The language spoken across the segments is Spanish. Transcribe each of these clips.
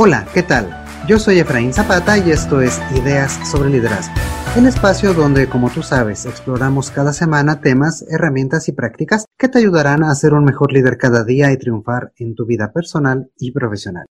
Hola, ¿qué tal? Yo soy Efraín Zapata y esto es Ideas sobre Liderazgo, el espacio donde, como tú sabes, exploramos cada semana temas, herramientas y prácticas que te ayudarán a ser un mejor líder cada día y triunfar en tu vida personal y profesional.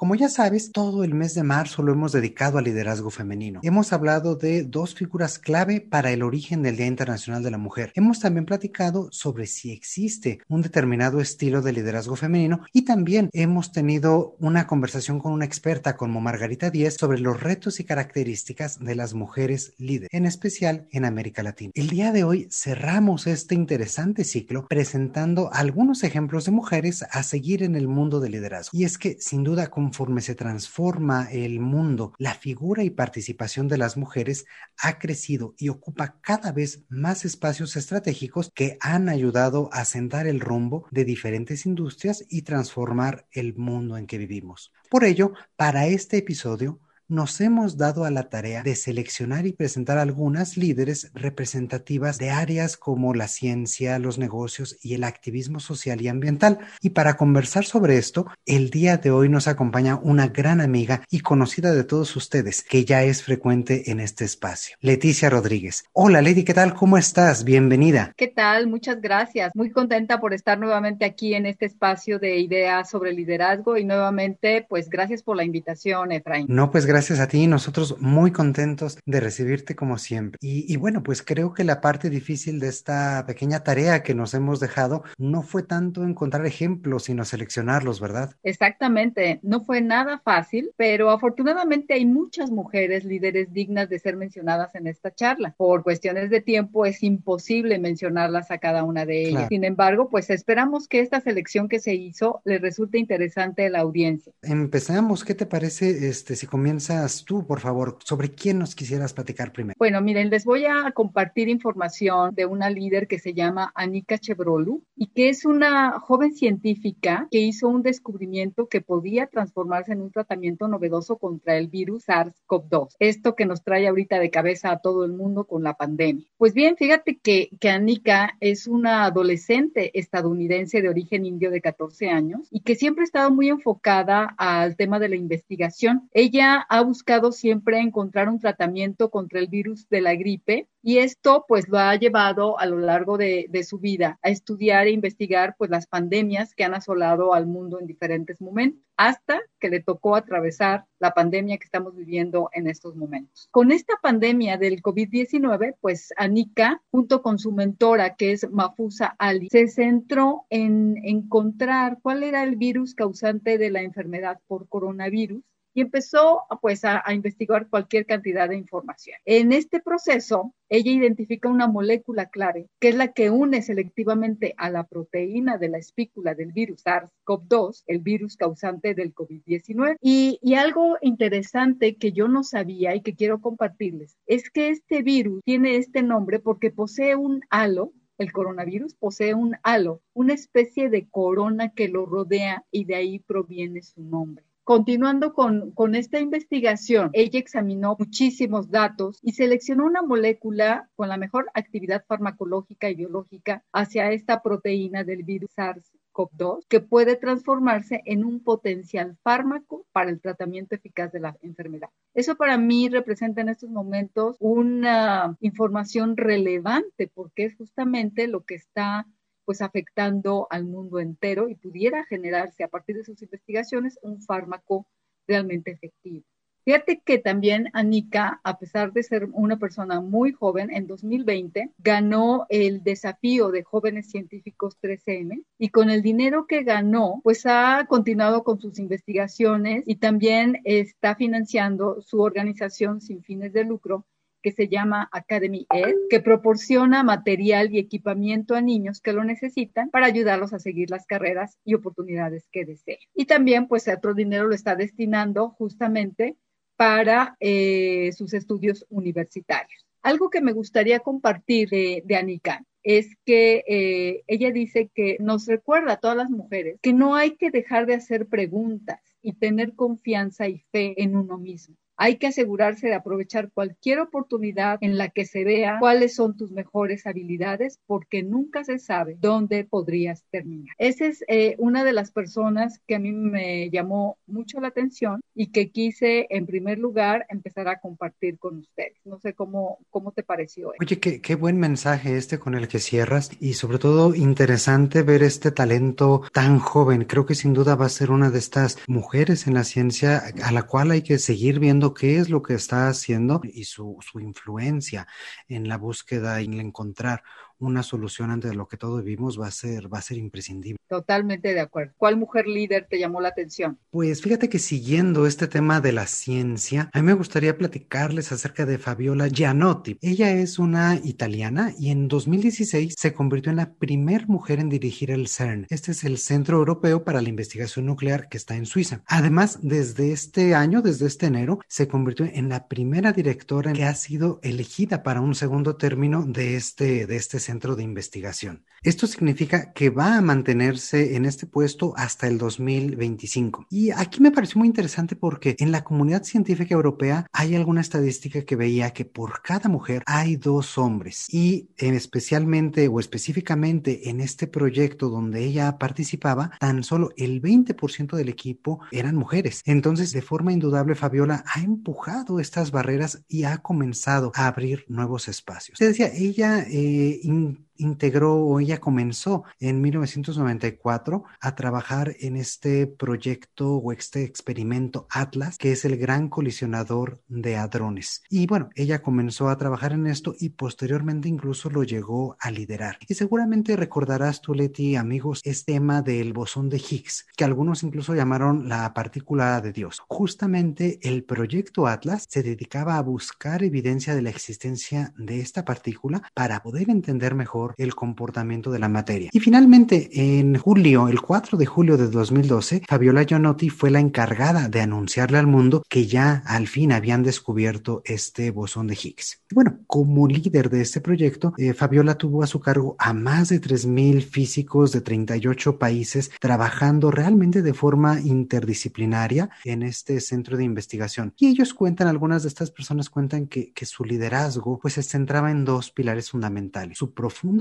Como ya sabes, todo el mes de marzo lo hemos dedicado al liderazgo femenino. Hemos hablado de dos figuras clave para el origen del Día Internacional de la Mujer. Hemos también platicado sobre si existe un determinado estilo de liderazgo femenino y también hemos tenido una conversación con una experta como Margarita Díez sobre los retos y características de las mujeres líderes, en especial en América Latina. El día de hoy cerramos este interesante ciclo presentando algunos ejemplos de mujeres a seguir en el mundo del liderazgo. Y es que sin duda con conforme se transforma el mundo, la figura y participación de las mujeres ha crecido y ocupa cada vez más espacios estratégicos que han ayudado a sentar el rumbo de diferentes industrias y transformar el mundo en que vivimos. Por ello, para este episodio, nos hemos dado a la tarea de seleccionar y presentar algunas líderes representativas de áreas como la ciencia, los negocios y el activismo social y ambiental. Y para conversar sobre esto, el día de hoy nos acompaña una gran amiga y conocida de todos ustedes, que ya es frecuente en este espacio, Leticia Rodríguez. Hola Leti, ¿qué tal? ¿Cómo estás? Bienvenida. ¿Qué tal? Muchas gracias. Muy contenta por estar nuevamente aquí en este espacio de ideas sobre liderazgo y nuevamente, pues gracias por la invitación, Efraín. No, pues gracias gracias a ti, nosotros muy contentos de recibirte como siempre. Y, bueno, pues creo que la parte difícil de esta pequeña tarea que nos hemos dejado no fue tanto encontrar ejemplos, sino seleccionarlos, ¿verdad? Exactamente, no fue nada fácil, pero afortunadamente hay muchas mujeres líderes dignas de ser mencionadas en esta charla. Por cuestiones de tiempo es imposible mencionarlas a cada una de ellas. Sin embargo, pues esperamos que esta selección que se hizo le resulte interesante a la audiencia. Empezamos, ¿qué te parece este si comienza tú, por favor, sobre quién nos quisieras platicar primero. Bueno, miren, les voy a compartir información de una líder que se llama Anika Chevrolu y que es una joven científica que hizo un descubrimiento que podía transformarse en un tratamiento novedoso contra el virus SARS-CoV-2. Esto que nos trae ahorita de cabeza a todo el mundo con la pandemia. Pues bien, fíjate que, que Anika es una adolescente estadounidense de origen indio de 14 años y que siempre ha estado muy enfocada al tema de la investigación. Ella ha buscado siempre encontrar un tratamiento contra el virus de la gripe y esto pues lo ha llevado a lo largo de, su vida a estudiar e investigar pues las pandemias que han asolado al mundo en diferentes momentos hasta que le tocó atravesar la pandemia que estamos viviendo en estos momentos. Con esta pandemia del COVID-19, pues Anika, junto con su mentora, que es Mafusa Ali, se centró en encontrar cuál era el virus causante de la enfermedad por coronavirus y empezó pues a, investigar cualquier cantidad de información. En este proceso, ella identifica una molécula clave, que es la que une selectivamente a la proteína de la espícula del virus SARS-CoV-2, el virus causante del COVID-19. Y, y algo interesante que yo no sabía y que quiero compartirles es que este virus tiene este nombre porque posee un halo el coronavirus posee un halo, una especie de corona que lo rodea y de ahí proviene su nombre. Continuando con, con, esta investigación, ella examinó muchísimos datos y seleccionó una molécula con la mejor actividad farmacológica y biológica hacia esta proteína del virus SARS-CoV-2 que puede transformarse en un potencial fármaco para el tratamiento eficaz de la enfermedad. Eso para mí representa en estos momentos una información relevante porque es justamente lo que está pues afectando al mundo entero y pudiera generarse a partir de sus investigaciones un fármaco realmente efectivo. Fíjate que también Anika, a pesar de ser una persona muy joven, en 2020 ganó el desafío de jóvenes científicos 3M y con el dinero que ganó, pues ha continuado con sus investigaciones y también está financiando su organización sin fines de lucro que se llama Academy Ed, que proporciona material y equipamiento a niños que lo necesitan para ayudarlos a seguir las carreras y oportunidades que deseen. Y también, pues, otro dinero lo está destinando justamente para eh, sus estudios universitarios. Algo que me gustaría compartir de, Anika es que eh, ella dice que nos recuerda a todas las mujeres que no hay que dejar de hacer preguntas y tener confianza y fe en uno mismo Hay que asegurarse de aprovechar cualquier oportunidad en la que se vea cuáles son tus mejores habilidades, porque nunca se sabe dónde podrías terminar. Esa es eh, una de las personas que a mí me llamó mucho la atención y que quise, en primer lugar, empezar a compartir con ustedes. No sé cómo, cómo te pareció. Oye, qué, qué buen mensaje este con el que cierras y sobre todo interesante ver este talento tan joven. Creo que sin duda va a ser una de estas mujeres en la ciencia a la cual hay que seguir viendo qué es lo que está haciendo y su, su influencia en la búsqueda y en encontrar una solución ante lo que todos vivimos va a ser, va a ser imprescindible. Totalmente de acuerdo. ¿Cuál mujer líder te llamó la atención? Pues fíjate que siguiendo este tema de la ciencia, a mí me gustaría platicarles acerca de Fabiola Gianotti. Ella es una italiana y en 2016 se convirtió en la primera mujer en dirigir el CERN. Este es el Centro Europeo para la Investigación Nuclear que está en Suiza. Además, desde este año, desde este enero, se convirtió en la primera directora que ha sido elegida para un segundo término de este, de este centro centro de investigación. Esto significa que va a mantenerse en este puesto hasta el 2025. Y aquí me pareció muy interesante porque en la comunidad científica europea hay alguna estadística que veía que por cada mujer hay dos hombres y especialmente o específicamente en este proyecto donde ella participaba, tan solo el 20% del equipo eran mujeres. Entonces, de forma indudable, Fabiola ha empujado estas barreras y ha comenzado a abrir nuevos espacios. Se decía, ella eh, in integró o ella comenzó en 1994 a trabajar en este proyecto o este experimento Atlas, que es el gran colisionador de hadrones. Y bueno, ella comenzó a trabajar en esto y posteriormente incluso lo llegó a liderar. Y seguramente recordarás tú, Leti, amigos, este tema del bosón de Higgs, que algunos incluso llamaron la partícula de Dios. Justamente el proyecto Atlas se dedicaba a buscar evidencia de la existencia de esta partícula para poder entender mejor el comportamiento de la materia. Y finalmente, en julio, el 4 de julio de 2012, Fabiola Gianotti fue la encargada de anunciarle al mundo que ya al fin habían descubierto este bosón de Higgs. Bueno, como líder de este proyecto, eh, Fabiola tuvo a su cargo a más de 3.000 físicos de 38 países trabajando realmente de forma interdisciplinaria en este centro de investigación. Y ellos cuentan, algunas de estas personas cuentan que, su liderazgo pues se centraba en dos pilares fundamentales. Su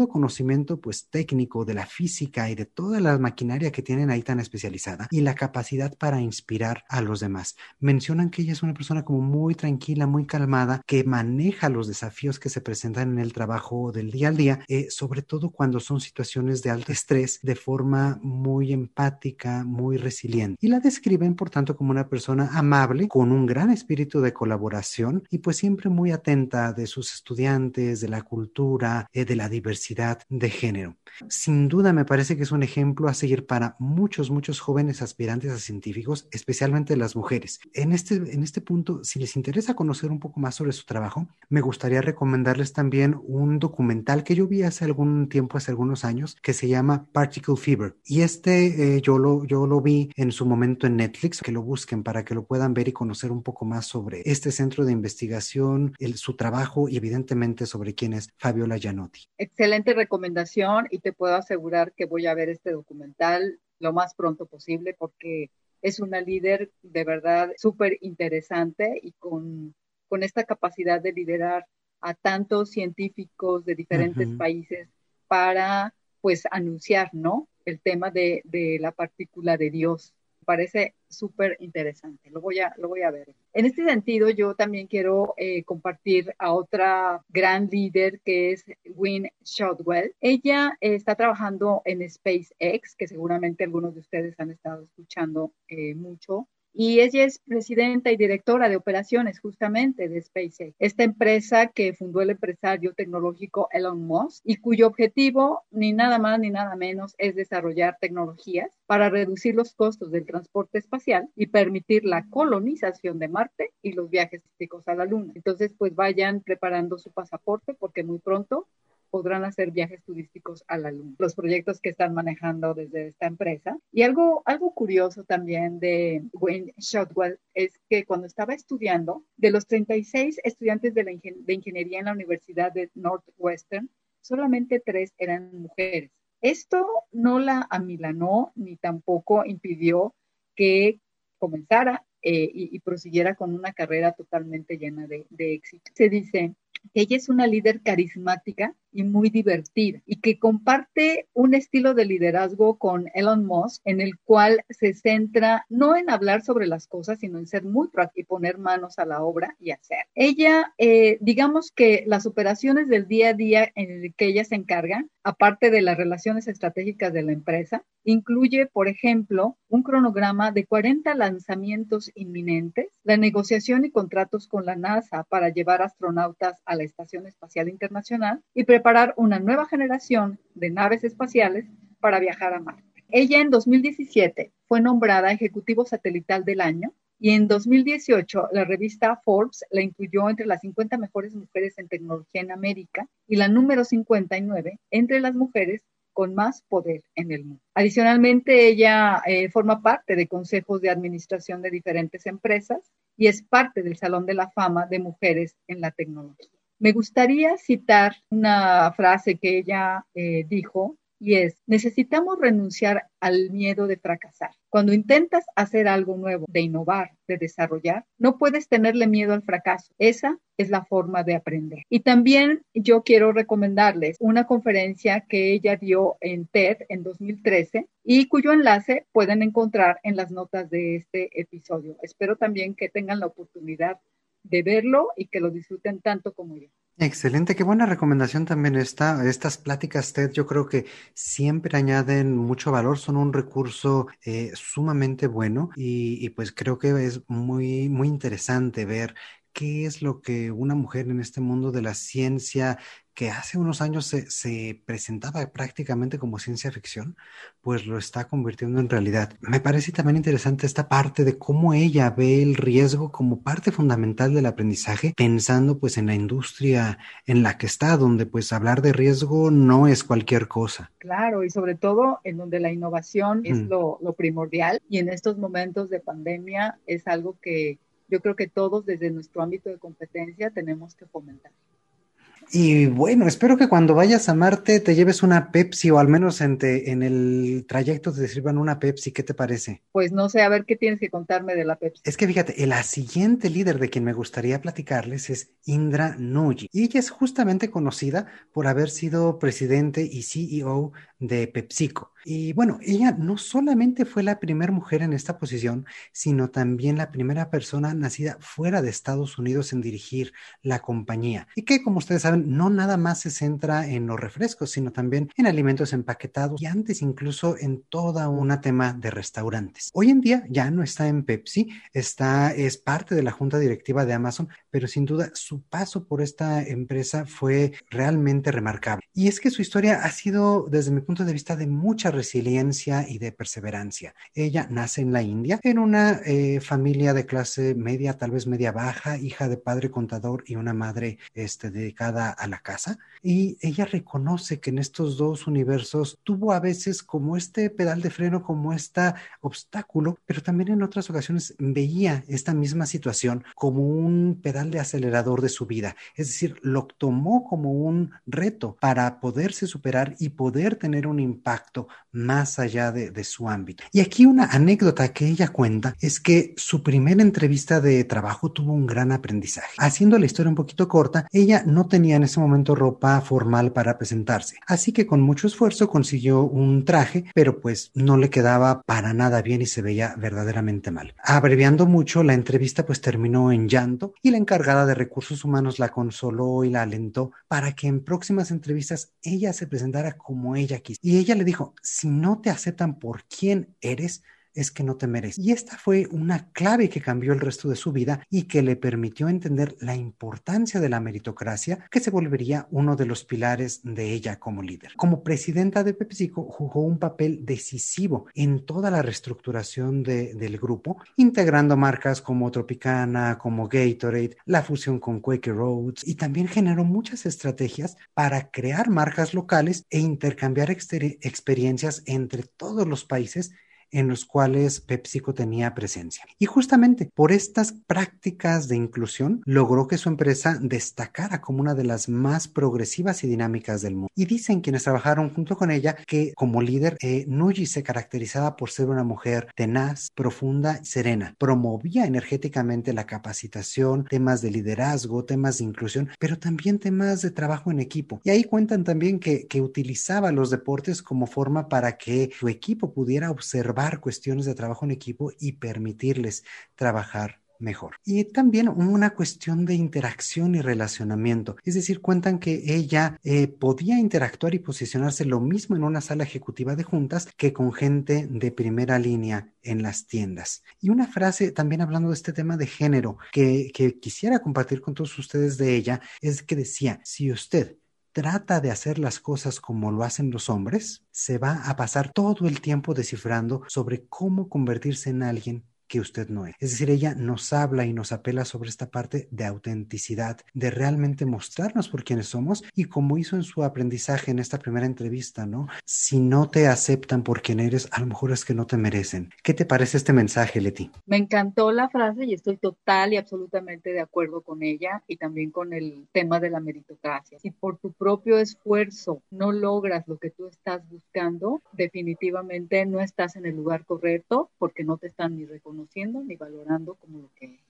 conocimiento pues técnico de la física y de toda la maquinaria que tienen ahí tan especializada y la capacidad para inspirar a los demás. Mencionan que ella es una persona como muy tranquila, muy calmada, que maneja los desafíos que se presentan en el trabajo del día al día, eh, sobre todo cuando son situaciones de alto estrés, de forma muy empática, muy resiliente. Y la describen, por tanto, como una persona amable, con un gran espíritu de colaboración y pues siempre muy atenta de sus estudiantes, de la cultura, eh, de la diversidad de género. Sin duda me parece que es un ejemplo a seguir para muchos, muchos jóvenes aspirantes a científicos, especialmente las mujeres. En este, en este punto, si les interesa conocer un poco más sobre su trabajo, me gustaría recomendarles también un documental que yo vi hace algún tiempo, hace algunos años, que se llama Particle Fever. Y este eh, yo, lo, yo lo vi en su momento en Netflix, que lo busquen para que lo puedan ver y conocer un poco más sobre este centro de investigación, su trabajo y evidentemente sobre quién es Fabiola Gianotti. Excelente recomendación y te puedo asegurar que voy a ver este documental lo más pronto posible porque es una líder de verdad súper interesante y con, con, esta capacidad de liderar a tantos científicos de diferentes países para pues anunciar, ¿no? El tema de, de la partícula de Dios parece súper interesante. Lo voy, a, lo voy a ver. En este sentido, yo también quiero eh, compartir a otra gran líder que es Wynne Shotwell. Ella está trabajando en SpaceX, que seguramente algunos de ustedes han estado escuchando eh, mucho y ella es presidenta y directora de operaciones justamente de SpaceX, esta empresa que fundó el empresario tecnológico Elon Musk y cuyo objetivo ni nada más ni nada menos es desarrollar tecnologías para reducir los costos del transporte espacial y permitir la colonización de Marte y los viajes a la Luna. Entonces, pues vayan preparando su pasaporte porque muy pronto podrán hacer viajes turísticos a la Luna, los proyectos que están manejando desde esta empresa. Y algo, algo curioso también de Wayne Shotwell es que cuando estaba estudiando, de los 36 estudiantes de, la de ingeniería en la Universidad de Northwestern, solamente tres eran mujeres. Esto no la amilanó ni tampoco impidió que comenzara eh, y, prosiguiera con una carrera totalmente llena de, de éxito. Se dice, ella es una líder carismática y muy divertida y que comparte un estilo de liderazgo con Elon Musk en el cual se centra no en hablar sobre las cosas, sino en ser muy práctico y poner manos a la obra y hacer. Ella, eh, digamos que las operaciones del día a día en el que ella se encarga, aparte de las relaciones estratégicas de la empresa, incluye, por ejemplo, un cronograma de 40 lanzamientos inminentes, la negociación y contratos con la NASA para llevar astronautas a la Estación Espacial Internacional y preparar una nueva generación de naves espaciales para viajar a Marte. Ella en 2017 fue nombrada Ejecutivo Satelital del Año y en 2018 la revista Forbes la incluyó entre las 50 mejores mujeres en tecnología en América y la número 59 entre las mujeres con más poder en el mundo. Adicionalmente, ella eh, forma parte de consejos de administración de diferentes empresas y es parte del Salón de la Fama de Mujeres en la Tecnología. Me gustaría citar una frase que ella eh, dijo y es, necesitamos renunciar al miedo de fracasar. Cuando intentas hacer algo nuevo, de innovar, de desarrollar, no puedes tenerle miedo al fracaso. Esa es la forma de aprender. Y también yo quiero recomendarles una conferencia que ella dio en TED en 2013 y cuyo enlace pueden encontrar en las notas de este episodio. Espero también que tengan la oportunidad de verlo y que lo disfruten tanto como yo. Excelente, qué buena recomendación también esta. Estas pláticas TED yo creo que siempre añaden mucho valor, son un recurso eh, sumamente bueno y, y, pues creo que es muy, muy interesante ver qué es lo que una mujer en este mundo de la ciencia que hace unos años se, presentaba prácticamente como ciencia ficción, pues lo está convirtiendo en realidad. Me parece también interesante esta parte de cómo ella ve el riesgo como parte fundamental del aprendizaje, pensando pues en la industria en la que está, donde pues hablar de riesgo no es cualquier cosa. Claro, y sobre todo en donde la innovación es mm. lo, lo primordial y en estos momentos de pandemia es algo que yo creo que todos desde nuestro ámbito de competencia tenemos que fomentar. Y bueno, espero que cuando vayas a Marte te lleves una Pepsi o al menos en, en, el trayecto te sirvan una Pepsi. ¿Qué te parece? Pues no sé, a ver qué tienes que contarme de la Pepsi. Es que fíjate, la siguiente líder de quien me gustaría platicarles es Indra Nooyi. Y ella es justamente conocida por haber sido presidente y CEO de PepsiCo. Y bueno, ella no solamente fue la primera mujer en esta posición, sino también la primera persona nacida fuera de Estados Unidos en dirigir la compañía. Y que, como ustedes saben, no nada más se centra en los refrescos, sino también en alimentos empaquetados y antes incluso en toda una tema de restaurantes. Hoy en día ya no está en Pepsi, está, es parte de la junta directiva de Amazon, pero sin duda su paso por esta empresa fue realmente remarcable. Y es que su historia ha sido, desde mi punto de vista, de mucha resiliencia y de perseverancia. Ella nace en la India, en una eh, familia de clase media, tal vez media baja, hija de padre contador y una madre este, dedicada a la casa. Y ella reconoce que en estos dos universos tuvo a veces como este pedal de freno, como este obstáculo, pero también en otras ocasiones veía esta misma situación como un pedal de acelerador de su vida. Es decir, lo tomó como un reto para poderse superar y poder tener un impacto más allá de, su ámbito. Y aquí una anécdota que ella cuenta es que su primera entrevista de trabajo tuvo un gran aprendizaje. Haciendo la historia un poquito corta, ella no tenía en ese momento ropa formal para presentarse, así que con mucho esfuerzo consiguió un traje, pero pues no le quedaba para nada bien y se veía verdaderamente mal. Abreviando mucho, la entrevista pues terminó en llanto y la encargada de recursos humanos la consoló y la alentó para que en próximas entrevistas ella se presentara como ella quiso. Y ella le dijo, si no te aceptan por quién eres, es que no te mereces. Y esta fue una clave que cambió el resto de su vida y que le permitió entender la importancia de la meritocracia, que se volvería uno de los pilares de ella como líder. Como presidenta de PepsiCo, jugó un papel decisivo en toda la reestructuración del grupo, integrando marcas como Tropicana, como Gatorade, la fusión con Quaker Roads y también generó muchas estrategias para crear marcas locales e intercambiar experiencias entre todos los países en los cuales PepsiCo tenía presencia. Y justamente por estas prácticas de inclusión logró que su empresa destacara como una de las más progresivas y dinámicas del mundo. Y dicen quienes trabajaron junto con ella que como líder, eh, Nuji se caracterizaba por ser una mujer tenaz, profunda, serena. Promovía energéticamente la capacitación, temas de liderazgo, temas de inclusión, pero también temas de trabajo en equipo. Y ahí cuentan también que, que utilizaba los deportes como forma para que su equipo pudiera observar cuestiones de trabajo en equipo y permitirles trabajar mejor. Y también una cuestión de interacción y relacionamiento. Es decir, cuentan que ella eh, podía interactuar y posicionarse lo mismo en una sala ejecutiva de juntas que con gente de primera línea en las tiendas. Y una frase también hablando de este tema de género que, que quisiera compartir con todos ustedes de ella es que decía, si usted trata de hacer las cosas como lo hacen los hombres, se va a pasar todo el tiempo descifrando sobre cómo convertirse en alguien que usted no es. Es decir, ella nos habla y nos apela sobre esta parte de autenticidad, de realmente mostrarnos por quienes somos y como hizo en su aprendizaje en esta primera entrevista, ¿no? Si no te aceptan por quien eres, a lo mejor es que no te merecen. ¿Qué te parece este mensaje, Leti? Me encantó la frase y estoy total y absolutamente de acuerdo con ella y también con el tema de la meritocracia. Si por tu propio esfuerzo no logras lo que tú estás buscando, definitivamente no estás en el lugar correcto porque no te están ni reconociendo ni valorando como lo que es.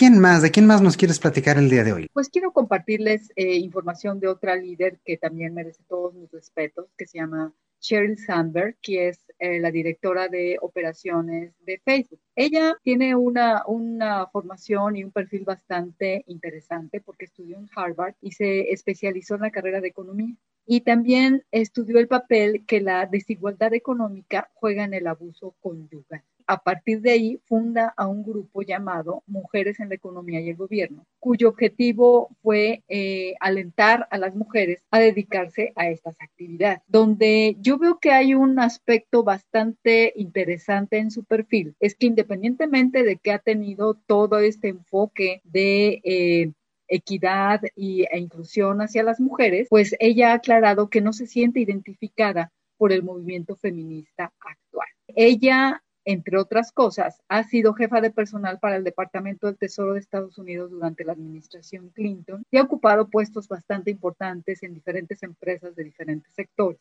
¿Quién más? ¿De quién más nos quieres platicar el día de hoy? Pues quiero compartirles eh, información de otra líder que también merece todos mis respetos, que se llama Sheryl Sandberg, que es eh, la directora de operaciones de Facebook. Ella tiene una, una formación y un perfil bastante interesante porque estudió en Harvard y se especializó en la carrera de economía. Y también estudió el papel que la desigualdad económica juega en el abuso conyugal a partir de ahí funda a un grupo llamado Mujeres en la Economía y el Gobierno, cuyo objetivo fue eh, alentar a las mujeres a dedicarse a estas actividades. Donde yo veo que hay un aspecto bastante interesante en su perfil, es que independientemente de que ha tenido todo este enfoque de... Eh, equidad y, e inclusión hacia las mujeres, pues ella ha aclarado que no se siente identificada por el movimiento feminista actual. Ella entre otras cosas, ha sido jefa de personal para el Departamento del Tesoro de Estados Unidos durante la administración Clinton y ha ocupado puestos bastante importantes en diferentes empresas de diferentes sectores.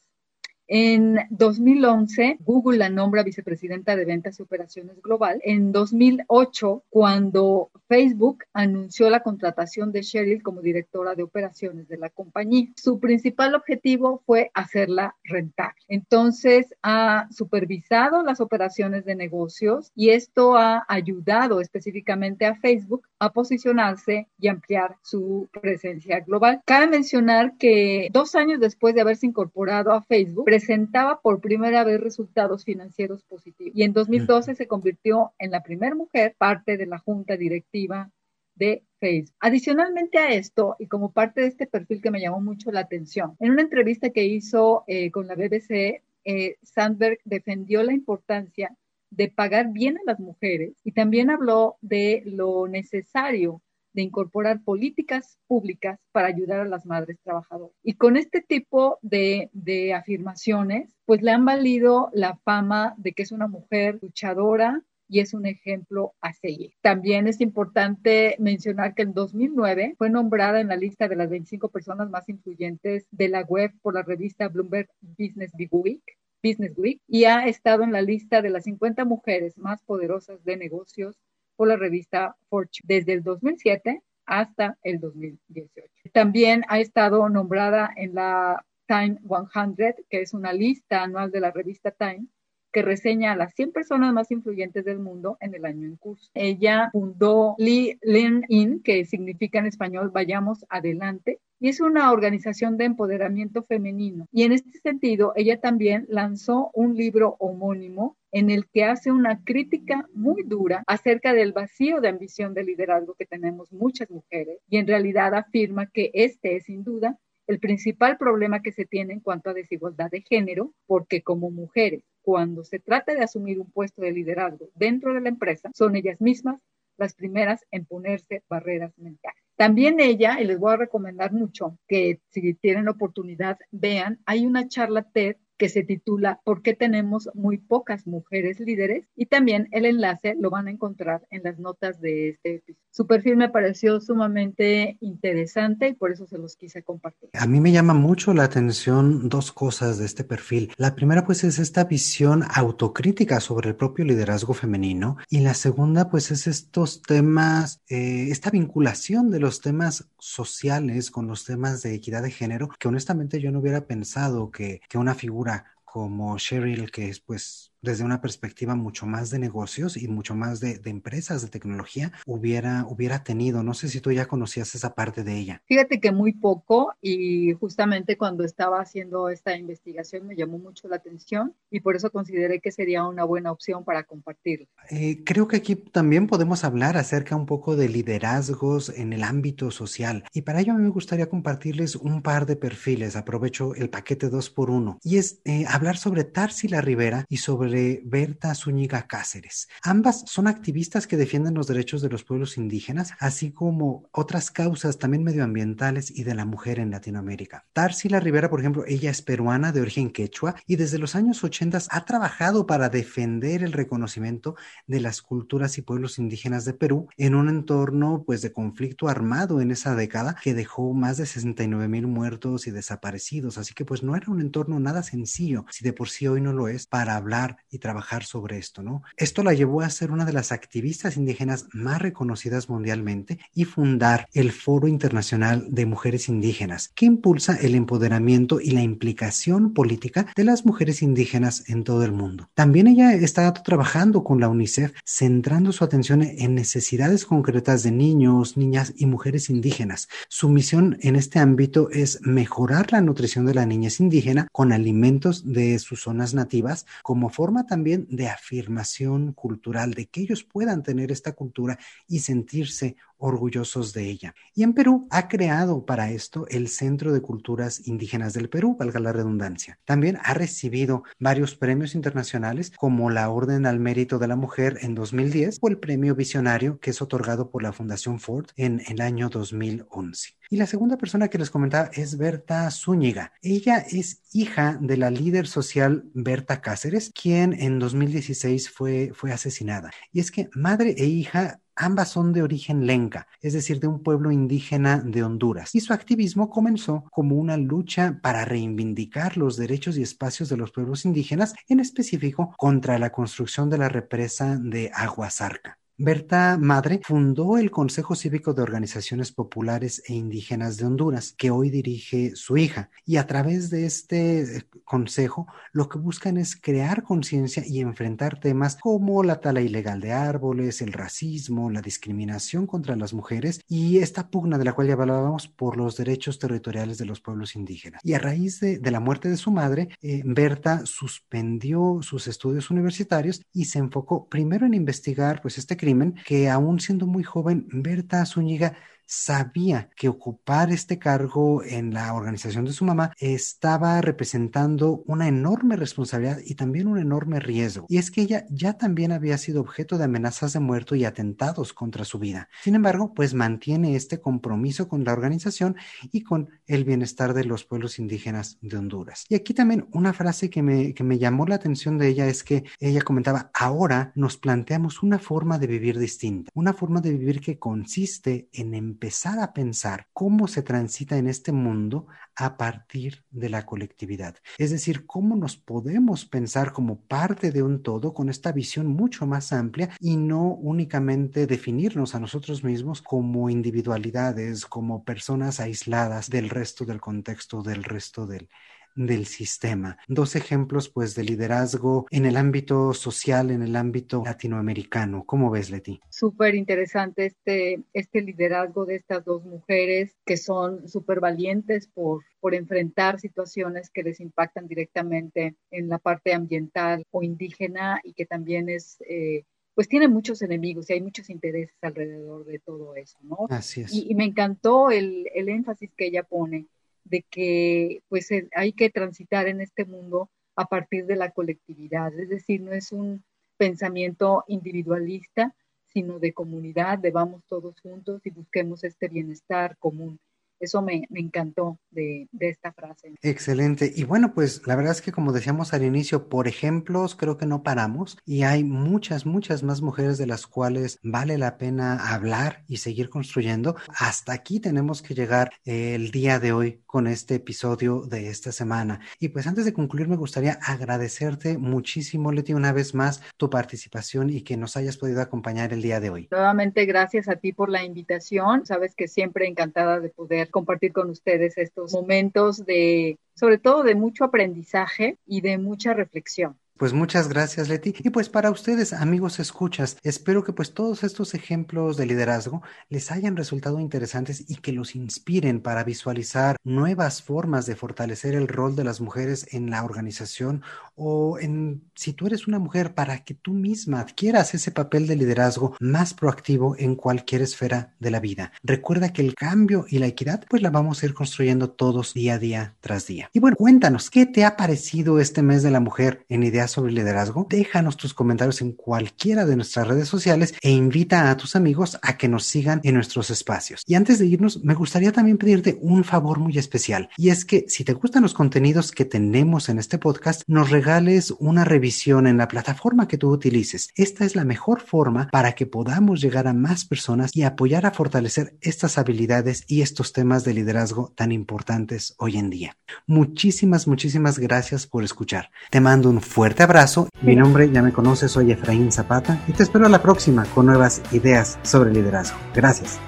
En 2011, Google la nombra vicepresidenta de ventas y operaciones global. En 2008, cuando Facebook anunció la contratación de Sheryl como directora de operaciones de la compañía, su principal objetivo fue hacerla rentable. Entonces, ha supervisado las operaciones de negocios y esto ha ayudado específicamente a Facebook a posicionarse y ampliar su presencia global. Cabe mencionar que dos años después de haberse incorporado a Facebook, presentaba por primera vez resultados financieros positivos y en 2012 se convirtió en la primera mujer parte de la junta directiva de Facebook. Adicionalmente a esto, y como parte de este perfil que me llamó mucho la atención, en una entrevista que hizo eh, con la BBC, eh, Sandberg defendió la importancia de pagar bien a las mujeres y también habló de lo necesario de incorporar políticas públicas para ayudar a las madres trabajadoras. Y con este tipo de, de afirmaciones, pues le han valido la fama de que es una mujer luchadora, y es un ejemplo a seguir. También es importante mencionar que en 2009 fue nombrada en la lista de las 25 personas más influyentes de la web por la revista Bloomberg Business Week. Business Week y ha estado en la lista de las 50 mujeres más poderosas de negocios por la revista Fortune desde el 2007 hasta el 2018. También ha estado nombrada en la Time 100, que es una lista anual de la revista Time, que reseña a las 100 personas más influyentes del mundo en el año en curso. Ella fundó Lean In, que significa en español Vayamos Adelante, y es una organización de empoderamiento femenino. Y en este sentido, ella también lanzó un libro homónimo en el que hace una crítica muy dura acerca del vacío de ambición de liderazgo que tenemos muchas mujeres y en realidad afirma que este es sin duda el principal problema que se tiene en cuanto a desigualdad de género, porque como mujeres, cuando se trata de asumir un puesto de liderazgo dentro de la empresa, son ellas mismas las primeras en ponerse barreras mentales. También ella, y les voy a recomendar mucho que si tienen oportunidad vean, hay una charla TED que se titula ¿Por qué tenemos muy pocas mujeres líderes? Y también el enlace lo van a encontrar en las notas de este episodio. Su perfil me pareció sumamente interesante y por eso se los quise compartir. A mí me llama mucho la atención dos cosas de este perfil. La primera pues es esta visión autocrítica sobre el propio liderazgo femenino y la segunda pues es estos temas, eh, esta vinculación de los temas sociales con los temas de equidad de género que honestamente yo no hubiera pensado que, que una figura como Cheryl, que es pues desde una perspectiva mucho más de negocios y mucho más de, empresas de tecnología hubiera, hubiera tenido. No sé si tú ya conocías esa parte de ella. Fíjate que muy poco y justamente cuando estaba haciendo esta investigación me llamó mucho la atención y por eso consideré que sería una buena opción para compartirlo. Eh, creo que aquí también podemos hablar acerca un poco de liderazgos en el ámbito social y para ello a mí me gustaría compartirles un par de perfiles. Aprovecho el paquete 2 por 1 y es eh, hablar sobre Tarsila Rivera y sobre Berta Zúñiga Cáceres. Ambas son activistas que defienden los derechos de los pueblos indígenas, así como otras causas también medioambientales y de la mujer en Latinoamérica. Tarsila Rivera, por ejemplo, ella es peruana de origen quechua y desde los años 80 ha trabajado para defender el reconocimiento de las culturas y pueblos indígenas de Perú en un entorno pues de conflicto armado en esa década que dejó más de 69 mil muertos y desaparecidos, así que pues no era un entorno nada sencillo, si de por sí hoy no lo es, para hablar y trabajar sobre esto, ¿no? Esto la llevó a ser una de las activistas indígenas más reconocidas mundialmente y fundar el Foro Internacional de Mujeres Indígenas, que impulsa el empoderamiento y la implicación política de las mujeres indígenas en todo el mundo. También ella está trabajando con la UNICEF, centrando su atención en necesidades concretas de niños, niñas y mujeres indígenas. Su misión en este ámbito es mejorar la nutrición de la niñez indígena con alimentos de sus zonas nativas como forma también de afirmación cultural, de que ellos puedan tener esta cultura y sentirse orgullosos de ella. Y en Perú ha creado para esto el Centro de Culturas Indígenas del Perú, valga la redundancia. También ha recibido varios premios internacionales como la Orden al Mérito de la Mujer en 2010 o el Premio Visionario que es otorgado por la Fundación Ford en el año 2011. Y la segunda persona que les comentaba es Berta Zúñiga. Ella es hija de la líder social Berta Cáceres, quien en 2016 fue, fue asesinada. Y es que madre e hija Ambas son de origen lenca, es decir, de un pueblo indígena de Honduras, y su activismo comenzó como una lucha para reivindicar los derechos y espacios de los pueblos indígenas, en específico contra la construcción de la represa de Aguasarca. Berta Madre fundó el Consejo Cívico de Organizaciones Populares e Indígenas de Honduras, que hoy dirige su hija. Y a través de este consejo, lo que buscan es crear conciencia y enfrentar temas como la tala ilegal de árboles, el racismo, la discriminación contra las mujeres y esta pugna de la cual ya hablábamos por los derechos territoriales de los pueblos indígenas. Y a raíz de, la muerte de su madre, eh, Berta suspendió sus estudios universitarios y se enfocó primero en investigar pues este crimen que aún siendo muy joven, Berta Zúñiga sabía que ocupar este cargo en la organización de su mamá estaba representando una enorme responsabilidad y también un enorme riesgo. Y es que ella ya también había sido objeto de amenazas de muerte y atentados contra su vida. Sin embargo, pues mantiene este compromiso con la organización y con el bienestar de los pueblos indígenas de Honduras. Y aquí también una frase que me, que me llamó la atención de ella es que ella comentaba, ahora nos planteamos una forma de vivir distinta, una forma de vivir que consiste en empezar a pensar cómo se transita en este mundo a partir de la colectividad. Es decir, cómo nos podemos pensar como parte de un todo con esta visión mucho más amplia y no únicamente definirnos a nosotros mismos como individualidades, como personas aisladas del resto del contexto, del resto del, del sistema. Dos ejemplos pues de liderazgo en el ámbito social, en el ámbito latinoamericano. ¿Cómo ves, Leti? Súper interesante este, este liderazgo de estas dos mujeres que son súper valientes por, por enfrentar situaciones que les impactan directamente en la parte ambiental o indígena y que también es... Eh, pues tiene muchos enemigos y hay muchos intereses alrededor de todo eso, ¿no? Así es. Y, y me encantó el, el énfasis que ella pone de que pues eh, hay que transitar en este mundo a partir de la colectividad, es decir, no es un pensamiento individualista, sino de comunidad, de vamos todos juntos y busquemos este bienestar común. Eso me, encantó de, de, esta frase. Excelente. Y bueno, pues la verdad es que como decíamos al inicio, por ejemplos, creo que no paramos y hay muchas, muchas más mujeres de las cuales vale la pena hablar y seguir construyendo. Hasta aquí tenemos que llegar el día de hoy con este episodio de esta semana. Y pues antes de concluir, me gustaría agradecerte muchísimo, Leti, una vez más tu participación y que nos hayas podido acompañar el día de hoy. Nuevamente, gracias a ti por la invitación. Sabes que siempre encantada de poder compartir con ustedes estos momentos de, sobre todo de mucho aprendizaje y de mucha reflexión. Pues muchas gracias, Leti. Y pues para ustedes, amigos escuchas, espero que pues todos estos ejemplos de liderazgo les hayan resultado interesantes y que los inspiren para visualizar nuevas formas de fortalecer el rol de las mujeres en la organización o en si tú eres una mujer para que tú misma adquieras ese papel de liderazgo más proactivo en cualquier esfera de la vida. Recuerda que el cambio y la equidad pues la vamos a ir construyendo todos día a día tras día. Y bueno, cuéntanos, ¿qué te ha parecido este mes de la mujer en ideas sobre liderazgo, déjanos tus comentarios en cualquiera de nuestras redes sociales e invita a tus amigos a que nos sigan en nuestros espacios. Y antes de irnos, me gustaría también pedirte un favor muy especial, y es que si te gustan los contenidos que tenemos en este podcast, nos regales una revisión en la plataforma que tú utilices. Esta es la mejor forma para que podamos llegar a más personas y apoyar a fortalecer estas habilidades y estos temas de liderazgo tan importantes hoy en día. Muchísimas, muchísimas gracias por escuchar. Te mando un fuerte abrazo. Mi nombre ya me conoces, soy Efraín Zapata y te espero a la próxima con nuevas ideas sobre liderazgo. Gracias.